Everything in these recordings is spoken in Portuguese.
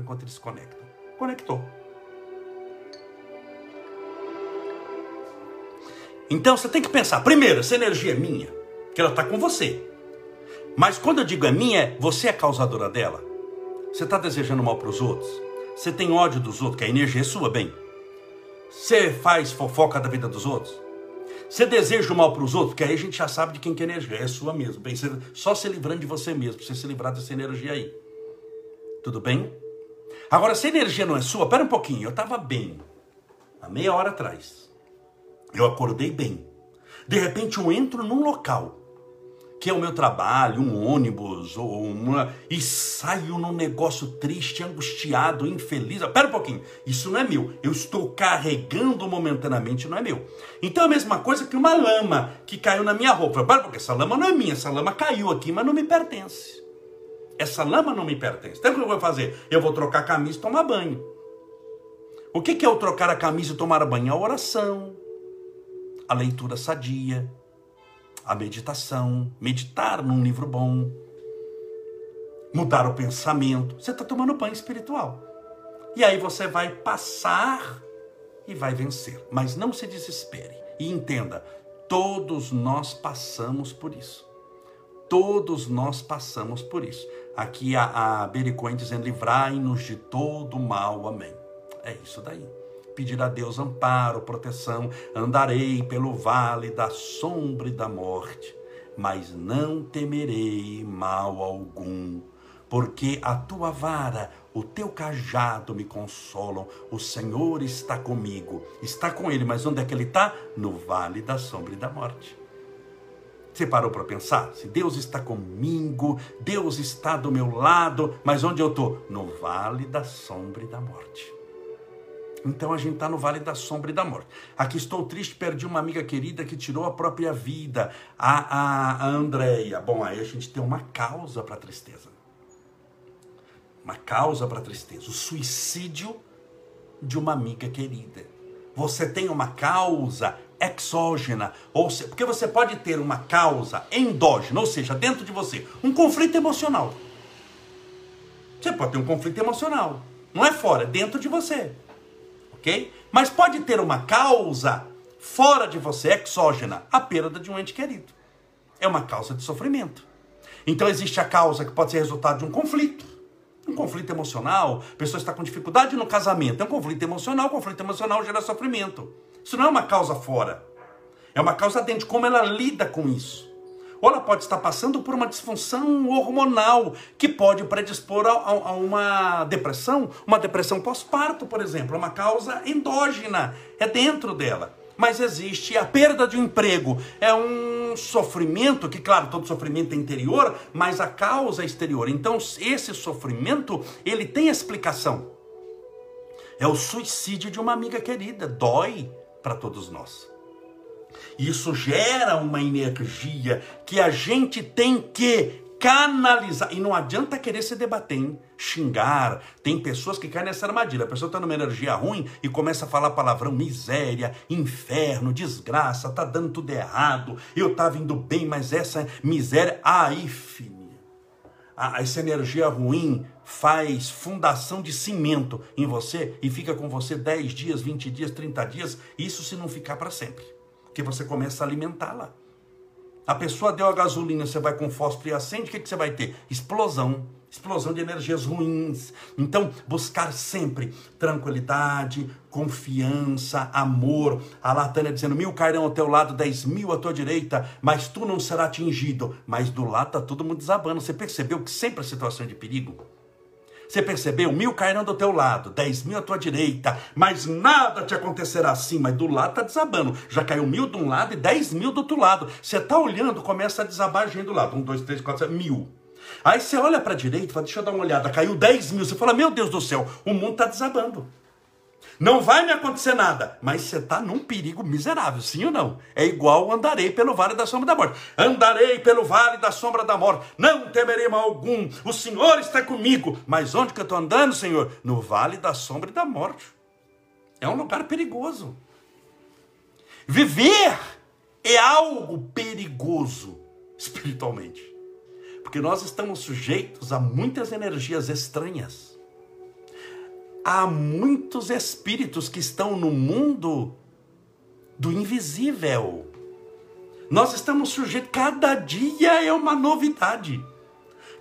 enquanto eles conectam. Conectou. Então você tem que pensar, primeiro, essa energia é minha, que ela está com você. Mas quando eu digo é minha, você é causadora dela. Você está desejando mal para os outros? Você tem ódio dos outros, que a energia é sua, bem. Você faz fofoca da vida dos outros? Você deseja o mal para os outros? Porque aí a gente já sabe de quem que é energia, é sua mesmo. Bem, você, só se livrando de você mesmo, você se livrar dessa energia aí. Tudo bem? Agora, se a energia não é sua, pera um pouquinho, eu estava bem, há meia hora atrás. Eu acordei bem. De repente eu entro num local que é o meu trabalho, um ônibus ou uma e saio num negócio triste, angustiado, infeliz. Pera um pouquinho, isso não é meu. Eu estou carregando momentaneamente, não é meu. Então é a mesma coisa que uma lama que caiu na minha roupa. Pera porque essa lama não é minha, essa lama caiu aqui, mas não me pertence. Essa lama não me pertence. Então o que eu vou fazer? Eu vou trocar a camisa e tomar banho. O que é o trocar a camisa e tomar banho? A oração a leitura sadia, a meditação, meditar num livro bom, mudar o pensamento. Você está tomando banho espiritual. E aí você vai passar e vai vencer. Mas não se desespere. E entenda, todos nós passamos por isso. Todos nós passamos por isso. Aqui a, a dizendo: livrai-nos de todo mal. Amém. É isso daí pedir a Deus amparo, proteção. Andarei pelo vale da sombra e da morte, mas não temerei mal algum, porque a tua vara, o teu cajado me consolam. O Senhor está comigo. Está com ele, mas onde é que ele está? No vale da sombra e da morte. Você parou para pensar? Se Deus está comigo, Deus está do meu lado, mas onde eu estou? No vale da sombra e da morte. Então a gente está no vale da sombra e da morte. Aqui estou triste, perdi uma amiga querida que tirou a própria vida, a, a, a Andréia. Bom, aí a gente tem uma causa para a tristeza. Uma causa para a tristeza. O suicídio de uma amiga querida. Você tem uma causa exógena, ou seja, porque você pode ter uma causa endógena, ou seja, dentro de você, um conflito emocional. Você pode ter um conflito emocional. Não é fora, é dentro de você ok? Mas pode ter uma causa fora de você, exógena, a perda de um ente querido. É uma causa de sofrimento. Então existe a causa que pode ser resultado de um conflito. Um conflito emocional, a pessoa está com dificuldade no casamento, é um conflito emocional, o conflito emocional gera sofrimento. Isso não é uma causa fora. É uma causa dentro de como ela lida com isso. Ou ela pode estar passando por uma disfunção hormonal que pode predispor a, a, a uma depressão, uma depressão pós-parto, por exemplo, é uma causa endógena, é dentro dela. Mas existe a perda de um emprego, é um sofrimento que, claro, todo sofrimento é interior, mas a causa é exterior. Então, esse sofrimento, ele tem explicação. É o suicídio de uma amiga querida, dói para todos nós. Isso gera uma energia que a gente tem que canalizar. E não adianta querer se debater, hein? xingar. Tem pessoas que caem nessa armadilha. A pessoa está numa energia ruim e começa a falar palavrão, miséria, inferno, desgraça, tá dando tudo errado. Eu estava indo bem, mas essa miséria. Aí, filha. Essa energia ruim faz fundação de cimento em você e fica com você 10 dias, 20 dias, 30 dias. Isso se não ficar para sempre que você começa a alimentá-la. A pessoa deu a gasolina, você vai com fósforo e acende, o que, que você vai ter? Explosão. Explosão de energias ruins. Então, buscar sempre tranquilidade, confiança, amor. A Latânia dizendo: mil cairão ao teu lado, dez mil à tua direita, mas tu não será atingido. Mas do lado está todo mundo desabando. Você percebeu que sempre a situação é de perigo? Você percebeu? Mil cairão do teu lado, dez mil à tua direita, mas nada te acontecerá assim. Mas do lado está desabando. Já caiu mil de um lado e dez mil do outro lado. Você está olhando, começa a desabar gente do lado. Um, dois, três, quatro, cinco, mil. Aí você olha para a direita, fala, deixa eu dar uma olhada, caiu dez mil. Você fala, meu Deus do céu, o mundo está desabando. Não vai me acontecer nada, mas você está num perigo miserável, sim ou não? É igual andarei pelo vale da sombra da morte. Andarei pelo vale da sombra da morte, não temerei mal algum. O Senhor está comigo. Mas onde que eu estou andando, Senhor? No vale da sombra da morte. É um lugar perigoso. Viver é algo perigoso espiritualmente. Porque nós estamos sujeitos a muitas energias estranhas há muitos espíritos que estão no mundo do invisível. Nós estamos sujeitos, cada dia é uma novidade.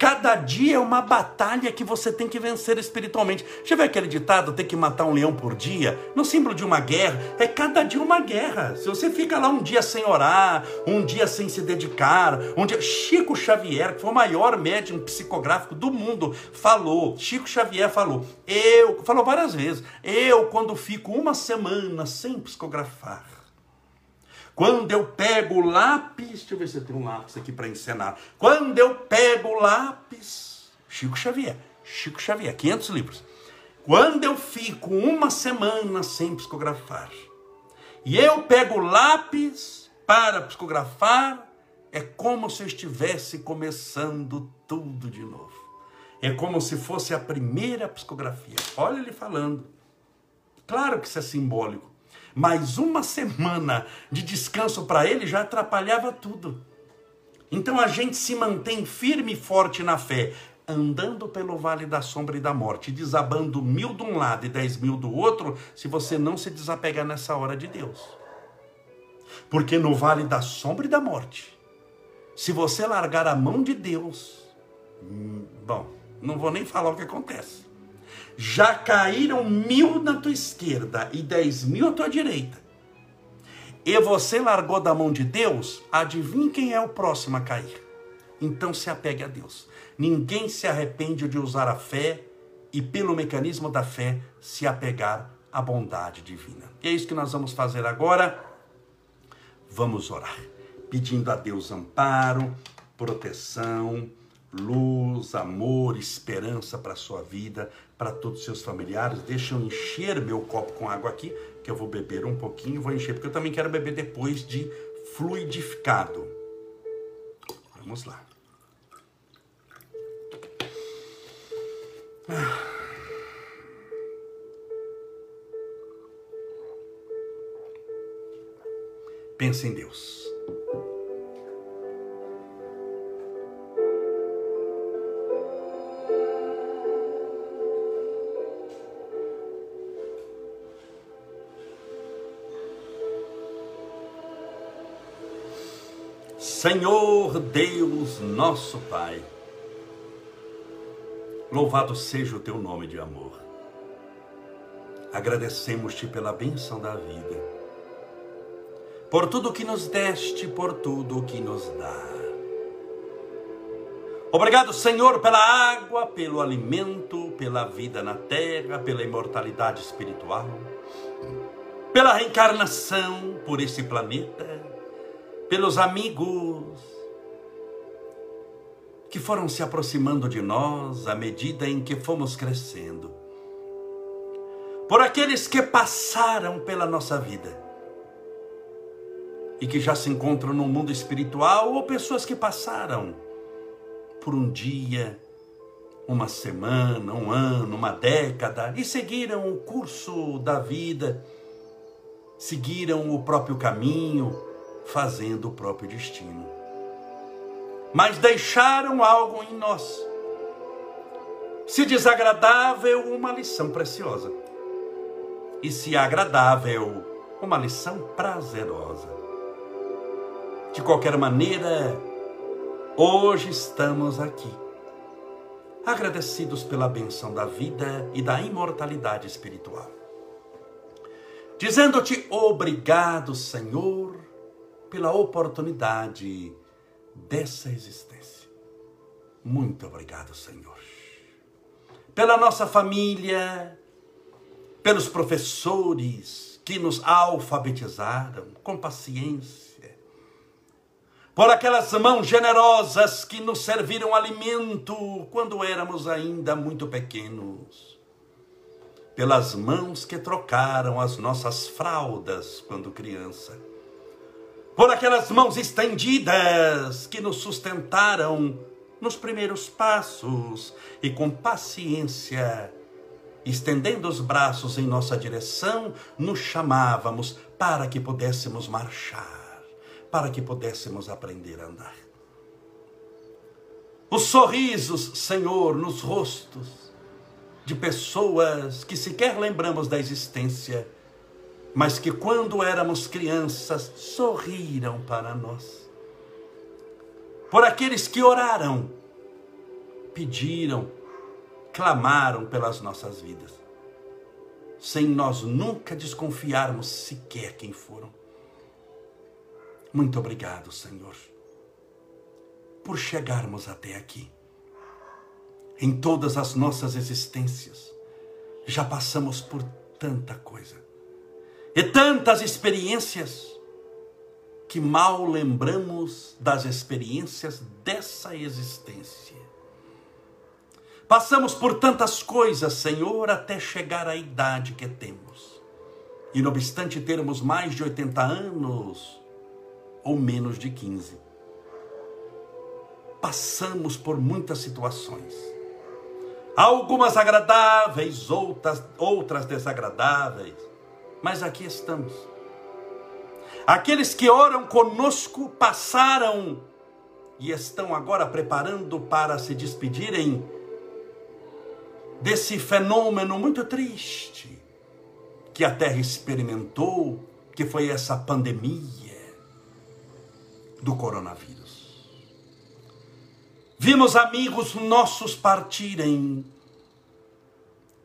Cada dia é uma batalha que você tem que vencer espiritualmente. Já viu aquele ditado, tem que matar um leão por dia? No símbolo de uma guerra, é cada dia uma guerra. Se você fica lá um dia sem orar, um dia sem se dedicar, um dia... Chico Xavier, que foi o maior médium psicográfico do mundo, falou, Chico Xavier falou, eu, falou várias vezes, eu quando fico uma semana sem psicografar, quando eu pego o lápis, deixa eu ver se eu tenho um lápis aqui para encenar. Quando eu pego o lápis, Chico Xavier, Chico Xavier, 500 livros. Quando eu fico uma semana sem psicografar, e eu pego o lápis para psicografar, é como se eu estivesse começando tudo de novo. É como se fosse a primeira psicografia. Olha ele falando. Claro que isso é simbólico. Mas uma semana de descanso para ele já atrapalhava tudo. Então a gente se mantém firme e forte na fé, andando pelo vale da sombra e da morte, desabando mil de um lado e dez mil do outro, se você não se desapegar nessa hora de Deus. Porque no vale da sombra e da morte, se você largar a mão de Deus, hum, bom, não vou nem falar o que acontece já caíram mil na tua esquerda e dez mil à tua direita, e você largou da mão de Deus, adivinhe quem é o próximo a cair. Então se apegue a Deus. Ninguém se arrepende de usar a fé e, pelo mecanismo da fé, se apegar à bondade divina. E é isso que nós vamos fazer agora. Vamos orar, pedindo a Deus amparo, proteção, luz, amor, esperança para a sua vida, para todos os seus familiares. Deixa eu encher meu copo com água aqui, que eu vou beber um pouquinho, vou encher, porque eu também quero beber depois de fluidificado. Vamos lá. Pensa em Deus. Senhor Deus, nosso Pai, louvado seja o teu nome de amor. Agradecemos-te pela benção da vida, por tudo que nos deste, por tudo que nos dá. Obrigado, Senhor, pela água, pelo alimento, pela vida na terra, pela imortalidade espiritual, pela reencarnação por esse planeta pelos amigos que foram se aproximando de nós à medida em que fomos crescendo, por aqueles que passaram pela nossa vida e que já se encontram no mundo espiritual, ou pessoas que passaram por um dia, uma semana, um ano, uma década e seguiram o curso da vida, seguiram o próprio caminho fazendo o próprio destino. Mas deixaram algo em nós. Se desagradável, uma lição preciosa. E se agradável, uma lição prazerosa. De qualquer maneira, hoje estamos aqui, agradecidos pela benção da vida e da imortalidade espiritual. Dizendo-te obrigado, Senhor, pela oportunidade dessa existência. Muito obrigado, Senhor. Pela nossa família, pelos professores que nos alfabetizaram com paciência, por aquelas mãos generosas que nos serviram alimento quando éramos ainda muito pequenos, pelas mãos que trocaram as nossas fraldas quando criança por aquelas mãos estendidas que nos sustentaram nos primeiros passos e com paciência, estendendo os braços em nossa direção, nos chamávamos para que pudéssemos marchar, para que pudéssemos aprender a andar. Os sorrisos, Senhor, nos rostos de pessoas que sequer lembramos da existência, mas que quando éramos crianças sorriram para nós. Por aqueles que oraram, pediram, clamaram pelas nossas vidas, sem nós nunca desconfiarmos sequer quem foram. Muito obrigado, Senhor, por chegarmos até aqui. Em todas as nossas existências, já passamos por tanta coisa e tantas experiências que mal lembramos das experiências dessa existência. Passamos por tantas coisas, Senhor, até chegar à idade que temos. E não obstante termos mais de 80 anos ou menos de 15, passamos por muitas situações. Algumas agradáveis, outras, outras desagradáveis, mas aqui estamos. Aqueles que oram conosco passaram e estão agora preparando para se despedirem desse fenômeno muito triste que a Terra experimentou, que foi essa pandemia do coronavírus. Vimos amigos nossos partirem.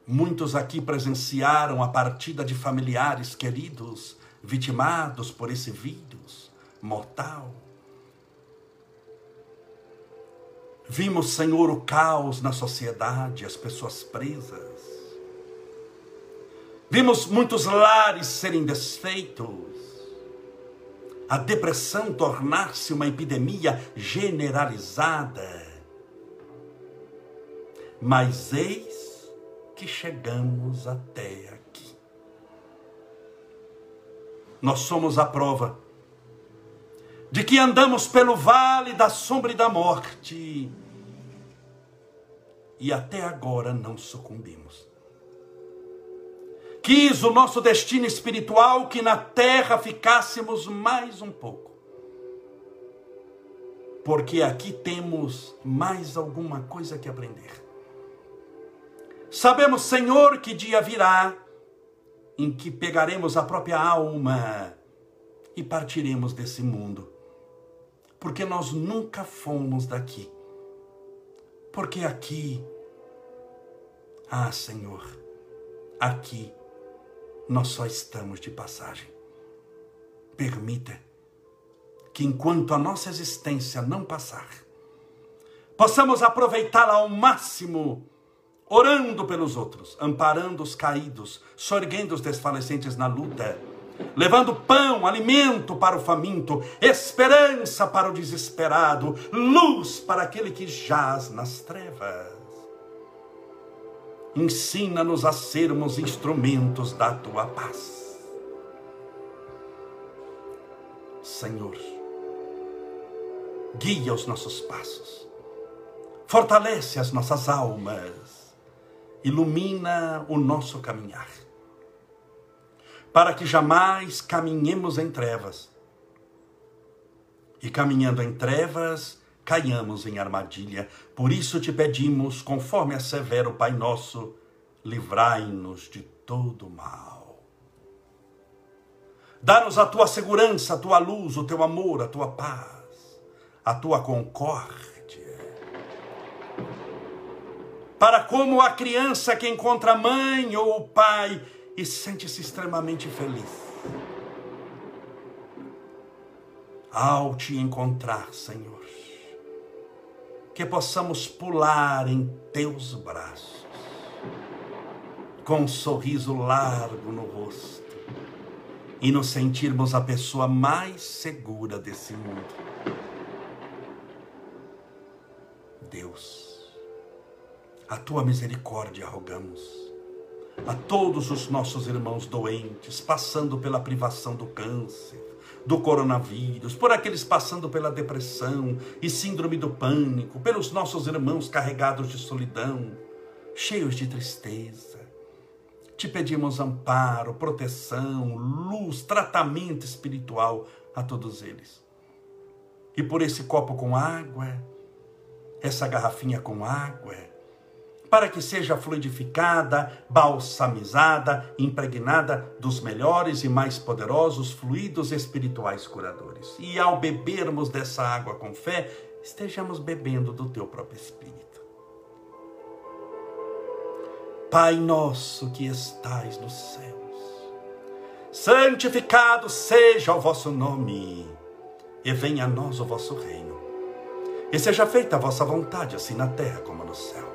Muitos aqui presenciaram a partida de familiares queridos vitimados por esse vírus mortal. Vimos, Senhor, o caos na sociedade, as pessoas presas. Vimos muitos lares serem desfeitos. A depressão tornar-se uma epidemia generalizada. Mas eis que chegamos até aqui. Nós somos a prova de que andamos pelo vale da sombra e da morte e até agora não sucumbimos. Quis o nosso destino espiritual que na terra ficássemos mais um pouco. Porque aqui temos mais alguma coisa que aprender. Sabemos, Senhor, que dia virá em que pegaremos a própria alma e partiremos desse mundo porque nós nunca fomos daqui. Porque aqui, ah Senhor, aqui nós só estamos de passagem. Permita que enquanto a nossa existência não passar, possamos aproveitá-la ao máximo, orando pelos outros, amparando os caídos, sorguendo os desfalecentes na luta levando pão, alimento para o faminto, esperança para o desesperado, luz para aquele que jaz nas trevas. Ensina-nos a sermos instrumentos da tua paz. Senhor, guia os nossos passos, fortalece as nossas almas, ilumina o nosso caminhar para que jamais caminhemos em trevas. E caminhando em trevas, caiamos em armadilha. Por isso te pedimos, conforme é severo Pai nosso, livrai-nos de todo mal. Dá-nos a tua segurança, a tua luz, o teu amor, a tua paz, a tua concórdia. Para como a criança que encontra a mãe ou o pai e sente-se extremamente feliz. Ao te encontrar, Senhor, que possamos pular em teus braços, com um sorriso largo no rosto, e nos sentirmos a pessoa mais segura desse mundo. A tua misericórdia rogamos a todos os nossos irmãos doentes, passando pela privação do câncer, do coronavírus, por aqueles passando pela depressão e síndrome do pânico, pelos nossos irmãos carregados de solidão, cheios de tristeza. Te pedimos amparo, proteção, luz, tratamento espiritual a todos eles. E por esse copo com água, essa garrafinha com água, para que seja fluidificada, balsamizada, impregnada dos melhores e mais poderosos fluidos espirituais curadores. E ao bebermos dessa água com fé, estejamos bebendo do teu próprio Espírito. Pai nosso que estais nos céus, santificado seja o vosso nome, e venha a nós o vosso reino. E seja feita a vossa vontade, assim na terra como no céu.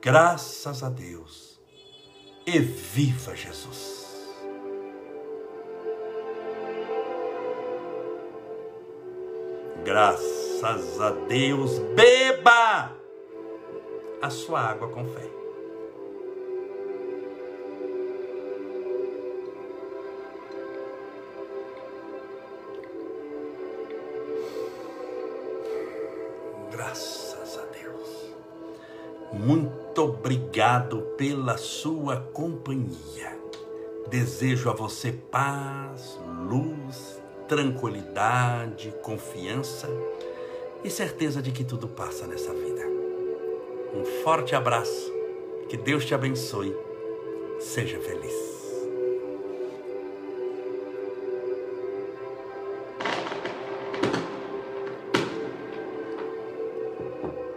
graças a Deus, e viva Jesus! Graças a Deus, beba a sua água com fé. Graças a Deus. Muito obrigado pela sua companhia. Desejo a você paz, luz, tranquilidade, confiança e certeza de que tudo passa nessa vida. Um forte abraço. Que Deus te abençoe. Seja feliz.